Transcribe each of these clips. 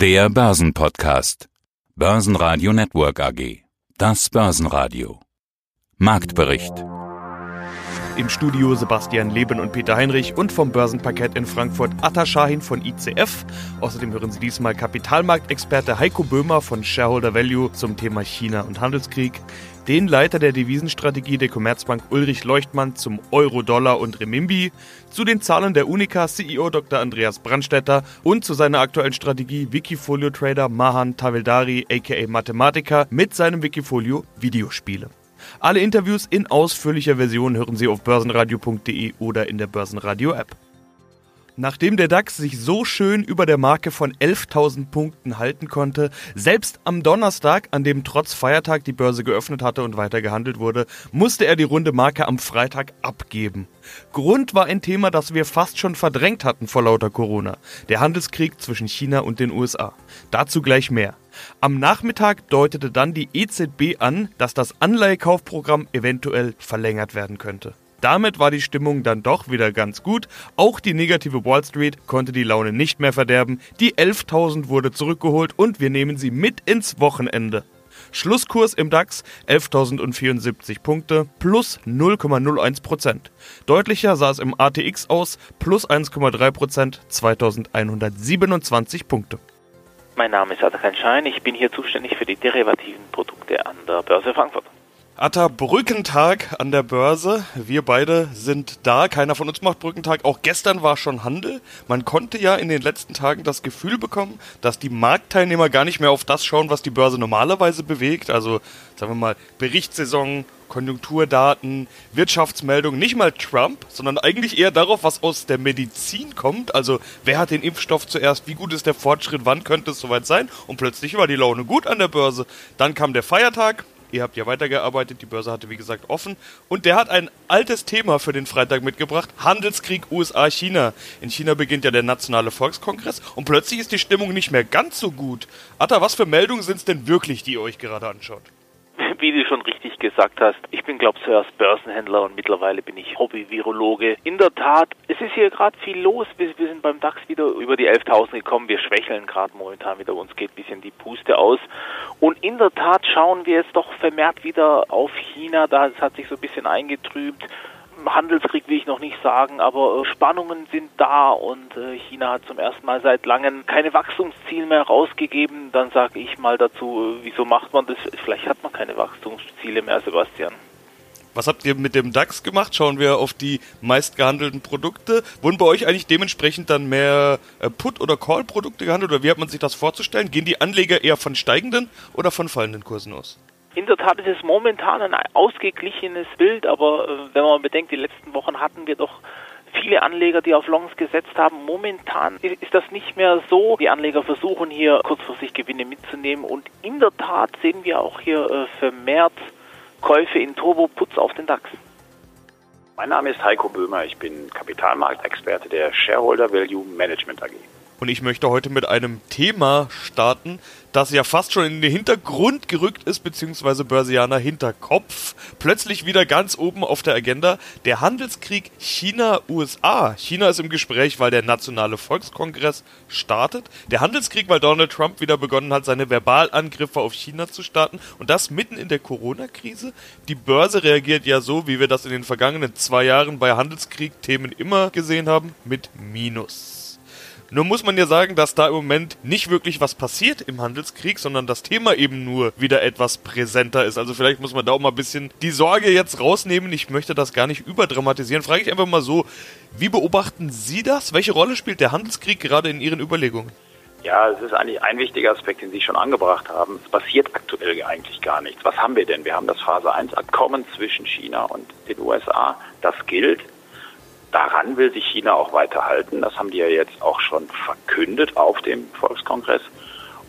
Der Börsenpodcast. Börsenradio Network AG. Das Börsenradio. Marktbericht. Im Studio Sebastian Leben und Peter Heinrich und vom Börsenparkett in Frankfurt Atta Shahin von ICF. Außerdem hören Sie diesmal Kapitalmarktexperte Heiko Böhmer von Shareholder Value zum Thema China und Handelskrieg, den Leiter der Devisenstrategie der Commerzbank Ulrich Leuchtmann zum Euro, Dollar und Remimbi, zu den Zahlen der Unica CEO Dr. Andreas Brandstetter und zu seiner aktuellen Strategie Wikifolio Trader Mahan Taveldari aka Mathematiker mit seinem Wikifolio Videospiele. Alle Interviews in ausführlicher Version hören Sie auf börsenradio.de oder in der Börsenradio App. Nachdem der DAX sich so schön über der Marke von 11.000 Punkten halten konnte, selbst am Donnerstag, an dem trotz Feiertag die Börse geöffnet hatte und weiter gehandelt wurde, musste er die runde Marke am Freitag abgeben. Grund war ein Thema, das wir fast schon verdrängt hatten vor lauter Corona, der Handelskrieg zwischen China und den USA. Dazu gleich mehr. Am Nachmittag deutete dann die EZB an, dass das Anleihekaufprogramm eventuell verlängert werden könnte. Damit war die Stimmung dann doch wieder ganz gut. Auch die negative Wall Street konnte die Laune nicht mehr verderben. Die 11.000 wurde zurückgeholt und wir nehmen sie mit ins Wochenende. Schlusskurs im DAX 11.074 Punkte plus 0,01%. Deutlicher sah es im ATX aus plus 1,3%, 2.127 Punkte. Mein Name ist Atakan Schein, ich bin hier zuständig für die derivativen Produkte an der Börse Frankfurt. Atta, Brückentag an der Börse. Wir beide sind da. Keiner von uns macht Brückentag. Auch gestern war schon Handel. Man konnte ja in den letzten Tagen das Gefühl bekommen, dass die Marktteilnehmer gar nicht mehr auf das schauen, was die Börse normalerweise bewegt. Also, sagen wir mal, Berichtssaison, Konjunkturdaten, Wirtschaftsmeldungen, nicht mal Trump, sondern eigentlich eher darauf, was aus der Medizin kommt. Also, wer hat den Impfstoff zuerst? Wie gut ist der Fortschritt? Wann könnte es soweit sein? Und plötzlich war die Laune gut an der Börse. Dann kam der Feiertag. Ihr habt ja weitergearbeitet, die Börse hatte wie gesagt offen. Und der hat ein altes Thema für den Freitag mitgebracht: Handelskrieg USA-China. In China beginnt ja der Nationale Volkskongress und plötzlich ist die Stimmung nicht mehr ganz so gut. Atta, was für Meldungen sind es denn wirklich, die ihr euch gerade anschaut? Wie du schon richtig gesagt hast, ich bin, glaube zuerst Börsenhändler und mittlerweile bin ich Hobby-Virologe. In der Tat, es ist hier gerade viel los. Wir, wir, sind beim DAX wieder über die 11.000 gekommen. Wir schwächeln gerade momentan wieder. Uns geht bisschen die Puste aus. Und in der Tat schauen wir jetzt doch vermehrt wieder auf China. Da hat sich so ein bisschen eingetrübt. Handelskrieg will ich noch nicht sagen, aber äh, Spannungen sind da und äh, China hat zum ersten Mal seit langem keine Wachstumsziele mehr rausgegeben. Dann sage ich mal dazu, äh, wieso macht man das? Vielleicht hat man keine Wachstumsziele mehr, Sebastian. Was habt ihr mit dem DAX gemacht? Schauen wir auf die meistgehandelten Produkte. Wurden bei euch eigentlich dementsprechend dann mehr Put- oder Call-Produkte gehandelt oder wie hat man sich das vorzustellen? Gehen die Anleger eher von steigenden oder von fallenden Kursen aus? In der Tat ist es momentan ein ausgeglichenes Bild, aber äh, wenn man bedenkt, die letzten Wochen hatten wir doch viele Anleger, die auf Longs gesetzt haben. Momentan ist das nicht mehr so. Die Anleger versuchen hier kurzfristig Gewinne mitzunehmen und in der Tat sehen wir auch hier äh, vermehrt Käufe in Turbo-Putz auf den DAX. Mein Name ist Heiko Böhmer, ich bin Kapitalmarktexperte der Shareholder Value Management AG. Und ich möchte heute mit einem Thema starten, das ja fast schon in den Hintergrund gerückt ist, beziehungsweise Börsianer Hinterkopf. Plötzlich wieder ganz oben auf der Agenda der Handelskrieg China-USA. China ist im Gespräch, weil der Nationale Volkskongress startet. Der Handelskrieg, weil Donald Trump wieder begonnen hat, seine Verbalangriffe auf China zu starten. Und das mitten in der Corona-Krise. Die Börse reagiert ja so, wie wir das in den vergangenen zwei Jahren bei Handelskrieg-Themen immer gesehen haben, mit Minus. Nur muss man ja sagen, dass da im Moment nicht wirklich was passiert im Handelskrieg, sondern das Thema eben nur wieder etwas präsenter ist. Also vielleicht muss man da auch mal ein bisschen die Sorge jetzt rausnehmen. Ich möchte das gar nicht überdramatisieren. Frage ich einfach mal so, wie beobachten Sie das? Welche Rolle spielt der Handelskrieg gerade in Ihren Überlegungen? Ja, es ist eigentlich ein wichtiger Aspekt, den Sie schon angebracht haben. Es passiert aktuell eigentlich gar nichts. Was haben wir denn? Wir haben das Phase 1 Abkommen zwischen China und den USA. Das gilt daran will sich China auch weiterhalten. Das haben die ja jetzt auch schon verkündet auf dem Volkskongress.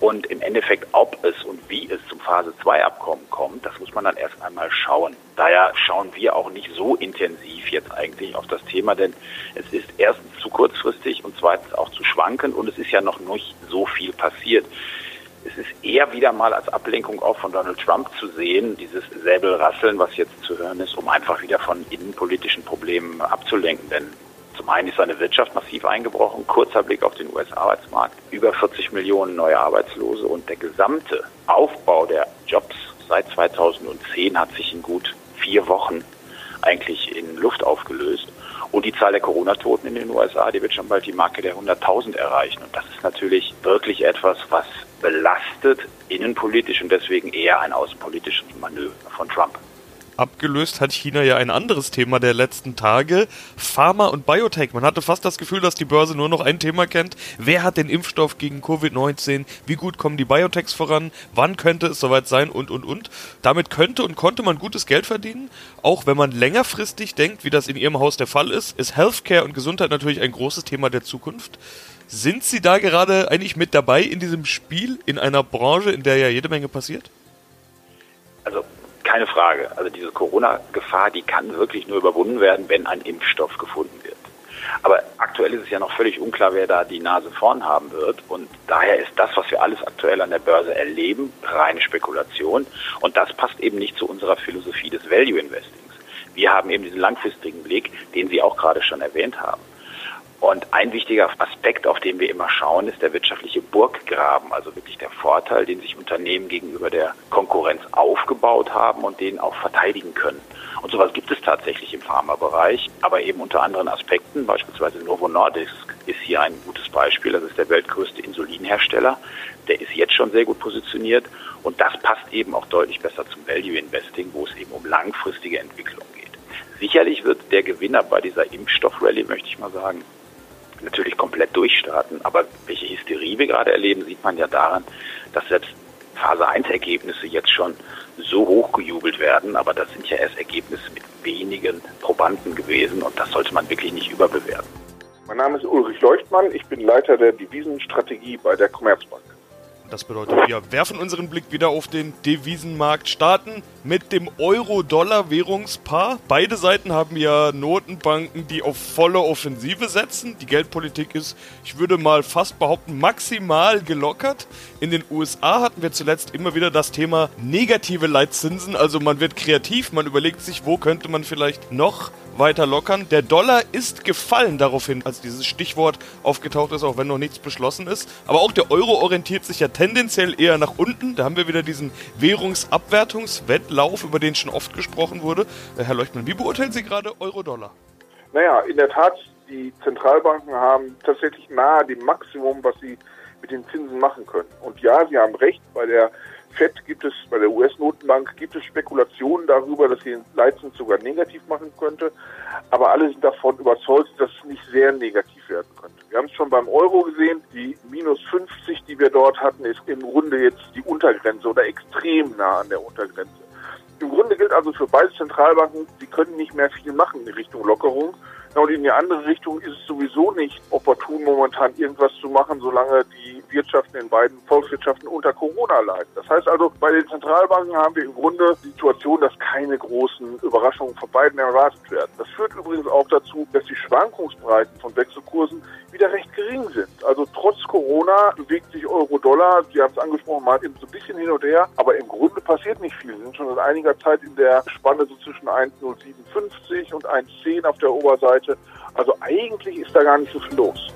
Und im Endeffekt, ob es und wie es zum Phase 2 Abkommen kommt, das muss man dann erst einmal schauen. Daher schauen wir auch nicht so intensiv jetzt eigentlich auf das Thema, denn es ist erstens zu kurzfristig und zweitens auch zu schwankend und es ist ja noch nicht so viel passiert es ist eher wieder mal als Ablenkung auch von Donald Trump zu sehen, dieses Säbelrasseln, was jetzt zu hören ist, um einfach wieder von innenpolitischen Problemen abzulenken. Denn Zum einen ist seine Wirtschaft massiv eingebrochen, kurzer Blick auf den US-Arbeitsmarkt, über 40 Millionen neue Arbeitslose und der gesamte Aufbau der Jobs seit 2010 hat sich in gut vier Wochen eigentlich in Luft aufgelöst. Und die Zahl der Corona-Toten in den USA, die wird schon bald die Marke der 100.000 erreichen. Und das ist natürlich wirklich etwas, was belastet innenpolitisch und deswegen eher ein außenpolitisches Manöver von Trump. Abgelöst hat China ja ein anderes Thema der letzten Tage, Pharma und Biotech. Man hatte fast das Gefühl, dass die Börse nur noch ein Thema kennt. Wer hat den Impfstoff gegen Covid-19? Wie gut kommen die Biotechs voran? Wann könnte es soweit sein? Und, und, und. Damit könnte und konnte man gutes Geld verdienen. Auch wenn man längerfristig denkt, wie das in Ihrem Haus der Fall ist, ist Healthcare und Gesundheit natürlich ein großes Thema der Zukunft. Sind Sie da gerade eigentlich mit dabei in diesem Spiel, in einer Branche, in der ja jede Menge passiert? Also keine Frage. Also diese Corona-Gefahr, die kann wirklich nur überwunden werden, wenn ein Impfstoff gefunden wird. Aber aktuell ist es ja noch völlig unklar, wer da die Nase vorn haben wird. Und daher ist das, was wir alles aktuell an der Börse erleben, reine Spekulation. Und das passt eben nicht zu unserer Philosophie des Value Investings. Wir haben eben diesen langfristigen Blick, den Sie auch gerade schon erwähnt haben. Und ein wichtiger Aspekt, auf den wir immer schauen, ist der wirtschaftliche Burggraben, also wirklich der Vorteil, den sich Unternehmen gegenüber der Konkurrenz aufgebaut haben und den auch verteidigen können. Und sowas gibt es tatsächlich im Pharmabereich, aber eben unter anderen Aspekten, beispielsweise Novo Nordisk ist hier ein gutes Beispiel, das ist der weltgrößte Insulinhersteller, der ist jetzt schon sehr gut positioniert. Und das passt eben auch deutlich besser zum Value Investing, wo es eben um langfristige Entwicklung geht. Sicherlich wird der Gewinner bei dieser Impfstoffrallye, möchte ich mal sagen, natürlich komplett durchstarten. Aber welche Hysterie wir gerade erleben, sieht man ja daran, dass selbst Phase 1 Ergebnisse jetzt schon so hochgejubelt werden. Aber das sind ja erst Ergebnisse mit wenigen Probanden gewesen und das sollte man wirklich nicht überbewerten. Mein Name ist Ulrich Leuchtmann. Ich bin Leiter der Devisenstrategie bei der Commerzbank. Das bedeutet, wir werfen unseren Blick wieder auf den Devisenmarkt, starten mit dem Euro-Dollar-Währungspaar. Beide Seiten haben ja Notenbanken, die auf volle Offensive setzen. Die Geldpolitik ist, ich würde mal fast behaupten, maximal gelockert. In den USA hatten wir zuletzt immer wieder das Thema negative Leitzinsen. Also man wird kreativ, man überlegt sich, wo könnte man vielleicht noch weiter lockern. Der Dollar ist gefallen daraufhin, als dieses Stichwort aufgetaucht ist, auch wenn noch nichts beschlossen ist. Aber auch der Euro orientiert sich ja tendenziell eher nach unten. Da haben wir wieder diesen Währungsabwertungswettlauf, über den schon oft gesprochen wurde. Äh, Herr Leuchtmann, wie beurteilen Sie gerade Euro-Dollar? Naja, in der Tat, die Zentralbanken haben tatsächlich nahe dem Maximum, was sie mit den Zinsen machen können. Und ja, Sie haben recht, bei der FED gibt es, bei der US-Notenbank gibt es Spekulationen darüber, dass sie den Leitzins sogar negativ machen könnte. Aber alle sind davon überzeugt, dass es nicht sehr negativ werden könnte. Wir haben es schon beim Euro gesehen. Die minus 50, die wir dort hatten, ist im Grunde jetzt die Untergrenze oder extrem nah an der Untergrenze. Im Grunde gilt also für beide Zentralbanken, sie können nicht mehr viel machen in Richtung Lockerung. Und in die andere Richtung ist es sowieso nicht opportun, momentan irgendwas zu machen, solange die Wirtschaften in beiden Volkswirtschaften unter Corona leiden. Das heißt also, bei den Zentralbanken haben wir im Grunde die Situation, dass keine großen Überraschungen von beiden erwartet werden. Das führt übrigens auch dazu, dass die Schwankungsbreiten von Wechselkursen wieder recht gering sind. Also trotz Corona bewegt sich Euro-Dollar, Sie haben es angesprochen, mal eben so ein bisschen hin und her, aber im Grunde passiert nicht viel. Wir sind schon seit einiger Zeit in der Spanne so zwischen 1,057 und 1,10 auf der Oberseite. Also eigentlich ist da gar nicht so viel los.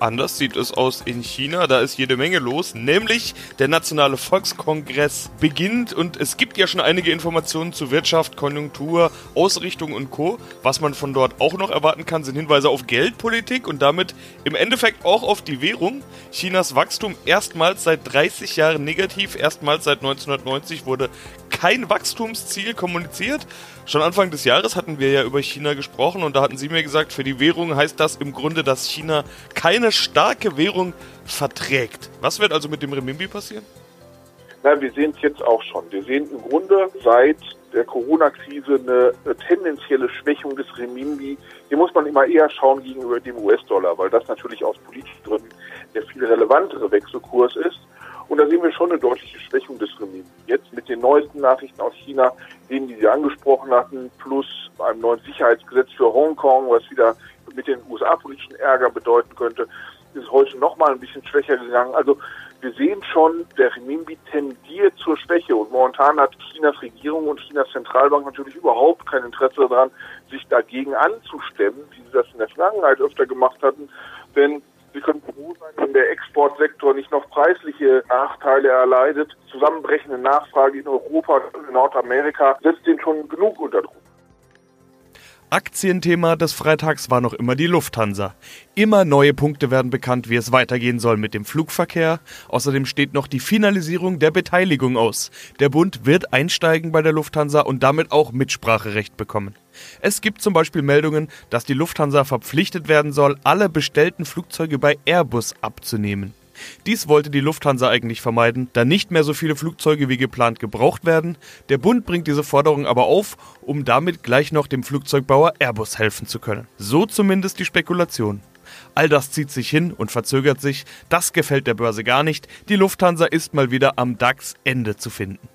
Anders sieht es aus in China, da ist jede Menge los, nämlich der Nationale Volkskongress beginnt und es gibt ja schon einige Informationen zu Wirtschaft, Konjunktur, Ausrichtung und Co. Was man von dort auch noch erwarten kann, sind Hinweise auf Geldpolitik und damit im Endeffekt auch auf die Währung. Chinas Wachstum erstmals seit 30 Jahren negativ, erstmals seit 1990 wurde kein Wachstumsziel kommuniziert. Schon Anfang des Jahres hatten wir ja über China gesprochen und da hatten Sie mir gesagt, für die Währung heißt das im Grunde, dass China keine starke Währung verträgt. Was wird also mit dem Renminbi passieren? Na, wir sehen es jetzt auch schon. Wir sehen im Grunde seit der Corona-Krise eine, tendenzielle Schwächung des Renminbi. Hier muss man immer eher schauen gegenüber dem US-Dollar, weil das natürlich aus politischen Gründen der viel relevantere Wechselkurs ist. Und da sehen wir schon eine deutliche Schwächung des Renminbi. Jetzt mit den neuesten Nachrichten aus China, denen, die Sie angesprochen hatten, plus einem neuen Sicherheitsgesetz für Hongkong, was wieder mit den USA politischen Ärger bedeuten könnte, ist heute noch mal ein bisschen schwächer gegangen. Also wir sehen schon, der Renminbi tendiert zur Schwäche und momentan hat Chinas Regierung und Chinas Zentralbank natürlich überhaupt kein Interesse daran, sich dagegen anzustemmen, wie sie das in der Vergangenheit öfter gemacht hatten, denn Sie können froh sein, wenn der Exportsektor nicht noch preisliche Nachteile erleidet. Zusammenbrechende Nachfrage in Europa und in Nordamerika setzt den schon genug unter Druck. Aktienthema des Freitags war noch immer die Lufthansa. Immer neue Punkte werden bekannt, wie es weitergehen soll mit dem Flugverkehr. Außerdem steht noch die Finalisierung der Beteiligung aus. Der Bund wird einsteigen bei der Lufthansa und damit auch Mitspracherecht bekommen. Es gibt zum Beispiel Meldungen, dass die Lufthansa verpflichtet werden soll, alle bestellten Flugzeuge bei Airbus abzunehmen. Dies wollte die Lufthansa eigentlich vermeiden, da nicht mehr so viele Flugzeuge wie geplant gebraucht werden. Der Bund bringt diese Forderung aber auf, um damit gleich noch dem Flugzeugbauer Airbus helfen zu können. So zumindest die Spekulation. All das zieht sich hin und verzögert sich. Das gefällt der Börse gar nicht. Die Lufthansa ist mal wieder am DAX-Ende zu finden.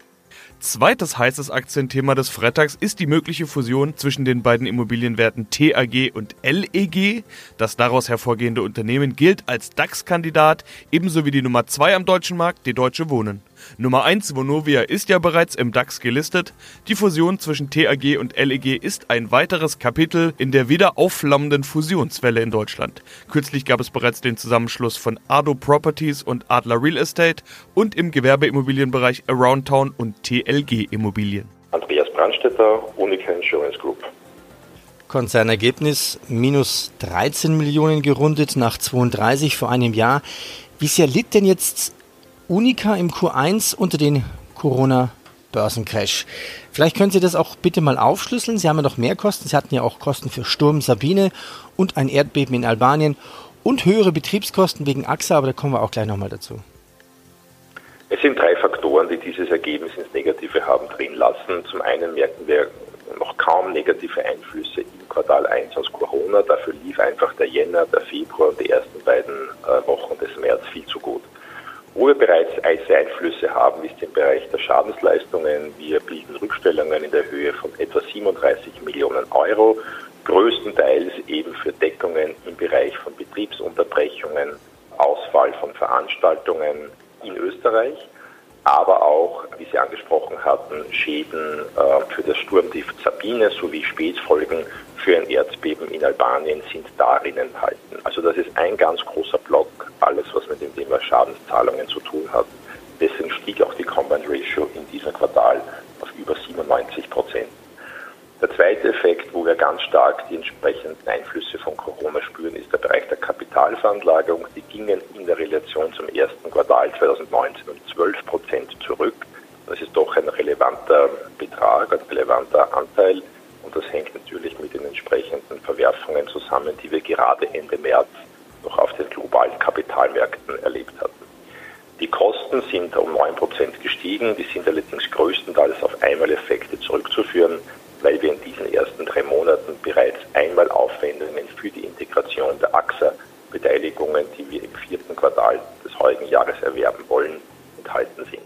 Zweites heißes Aktienthema des Freitags ist die mögliche Fusion zwischen den beiden Immobilienwerten TAG und LEG. Das daraus hervorgehende Unternehmen gilt als DAX-Kandidat, ebenso wie die Nummer 2 am deutschen Markt, die Deutsche Wohnen. Nummer 1 Vonovia ist ja bereits im DAX gelistet. Die Fusion zwischen TAG und LEG ist ein weiteres Kapitel in der wieder aufflammenden Fusionswelle in Deutschland. Kürzlich gab es bereits den Zusammenschluss von Ardo Properties und Adler Real Estate und im Gewerbeimmobilienbereich Aroundtown und TLG Immobilien. Andreas Brandstetter, Unica Insurance Group. Konzernergebnis minus 13 Millionen gerundet nach 32 vor einem Jahr. Wie sehr litt denn jetzt Unica im Q1 unter den Corona-Börsencrash. Vielleicht können Sie das auch bitte mal aufschlüsseln. Sie haben ja noch mehr Kosten. Sie hatten ja auch Kosten für Sturm Sabine und ein Erdbeben in Albanien und höhere Betriebskosten wegen AXA, aber da kommen wir auch gleich nochmal dazu. Es sind drei Faktoren, die dieses Ergebnis ins Negative haben drehen lassen. Zum einen merken wir noch kaum negative Einflüsse im Quartal 1 aus Corona. Dafür lief einfach der Jänner, der Februar und die ersten beiden äh, Wochen des März viel zu gut. Wo wir bereits Einflüsse haben, ist im Bereich der Schadensleistungen. Wir bilden Rückstellungen in der Höhe von etwa 37 Millionen Euro, größtenteils eben für Deckungen im Bereich von Betriebsunterbrechungen, Ausfall von Veranstaltungen in Österreich, aber auch, wie Sie angesprochen hatten, Schäden äh, für das Sturmtief Sabine sowie Spätfolgen für ein Erdbeben in Albanien sind darin enthalten. Also das ist ein ganz großer Block, alles was mit dem Thema Schadenszahlungen zu tun hat. Deswegen stieg auch die Combined Ratio in diesem Quartal auf über 97 Prozent. Der zweite Effekt, wo wir ganz stark die entsprechenden Einflüsse von Corona spüren, ist der Bereich der Kapitalveranlagung. Die gingen in der Relation zum ersten Quartal 2019 um 12 Prozent zurück. Das ist doch ein relevanter Betrag, ein relevanter Anteil. Und das hängt natürlich mit den entsprechenden Verwerfungen zusammen, die wir gerade Ende März noch auf den globalen Kapitalmärkten erlebt hatten. Die Kosten sind um 9% gestiegen, die sind allerdings größtenteils auf Einmaleffekte zurückzuführen, weil wir in diesen ersten drei Monaten bereits einmal Aufwendungen für die Integration der AXA-Beteiligungen, die wir im vierten Quartal des heutigen Jahres erwerben wollen, enthalten sind.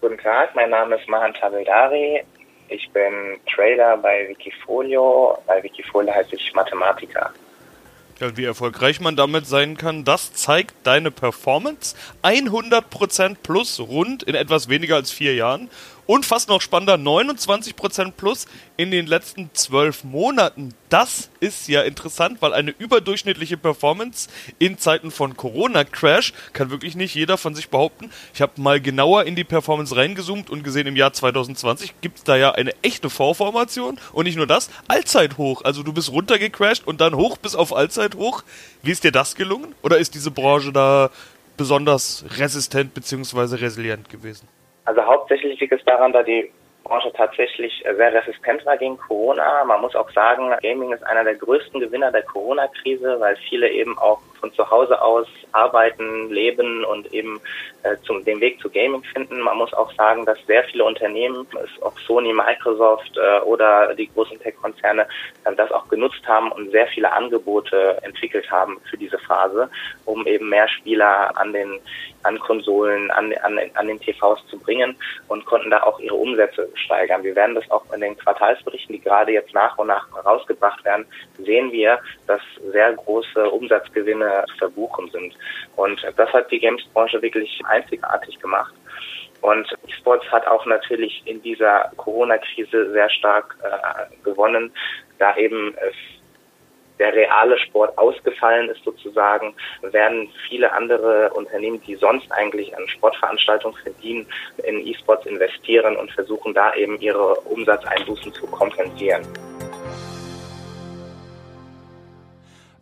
Guten Tag, mein Name ist Mahan Tabildari. Ich bin Trader bei Wikifolio. Bei Wikifolio heiße ich Mathematiker. Ja, wie erfolgreich man damit sein kann, das zeigt deine Performance. 100% plus rund in etwas weniger als vier Jahren. Und fast noch spannender, 29% plus in den letzten zwölf Monaten. Das ist ja interessant, weil eine überdurchschnittliche Performance in Zeiten von Corona-Crash kann wirklich nicht jeder von sich behaupten. Ich habe mal genauer in die Performance reingezoomt und gesehen, im Jahr 2020 gibt es da ja eine echte Vorformation und nicht nur das, Allzeithoch. Also du bist runtergecrashed und dann hoch bis auf Allzeithoch. Wie ist dir das gelungen? Oder ist diese Branche da besonders resistent bzw. resilient gewesen? Also hauptsächlich liegt es daran, da die Branche tatsächlich sehr resistent war gegen Corona. Man muss auch sagen, Gaming ist einer der größten Gewinner der Corona-Krise, weil viele eben auch von zu Hause aus arbeiten, leben und eben äh, zum, den Weg zu Gaming finden. Man muss auch sagen, dass sehr viele Unternehmen, auch Sony, Microsoft äh, oder die großen Tech-Konzerne, äh, das auch genutzt haben und sehr viele Angebote entwickelt haben für diese Phase, um eben mehr Spieler an den an Konsolen, an, an, an den TVs zu bringen und konnten da auch ihre Umsätze steigern. Wir werden das auch in den Quartalsberichten, die gerade jetzt nach und nach rausgebracht werden, sehen wir, dass sehr große Umsatzgewinne zu verbuchen sind. Und das hat die Games-Branche wirklich einzigartig gemacht. Und E-Sports hat auch natürlich in dieser Corona-Krise sehr stark äh, gewonnen, da eben äh, der reale Sport ausgefallen ist sozusagen, werden viele andere Unternehmen, die sonst eigentlich an Sportveranstaltungen verdienen, in E-Sports investieren und versuchen da eben ihre Umsatzeinbußen zu kompensieren.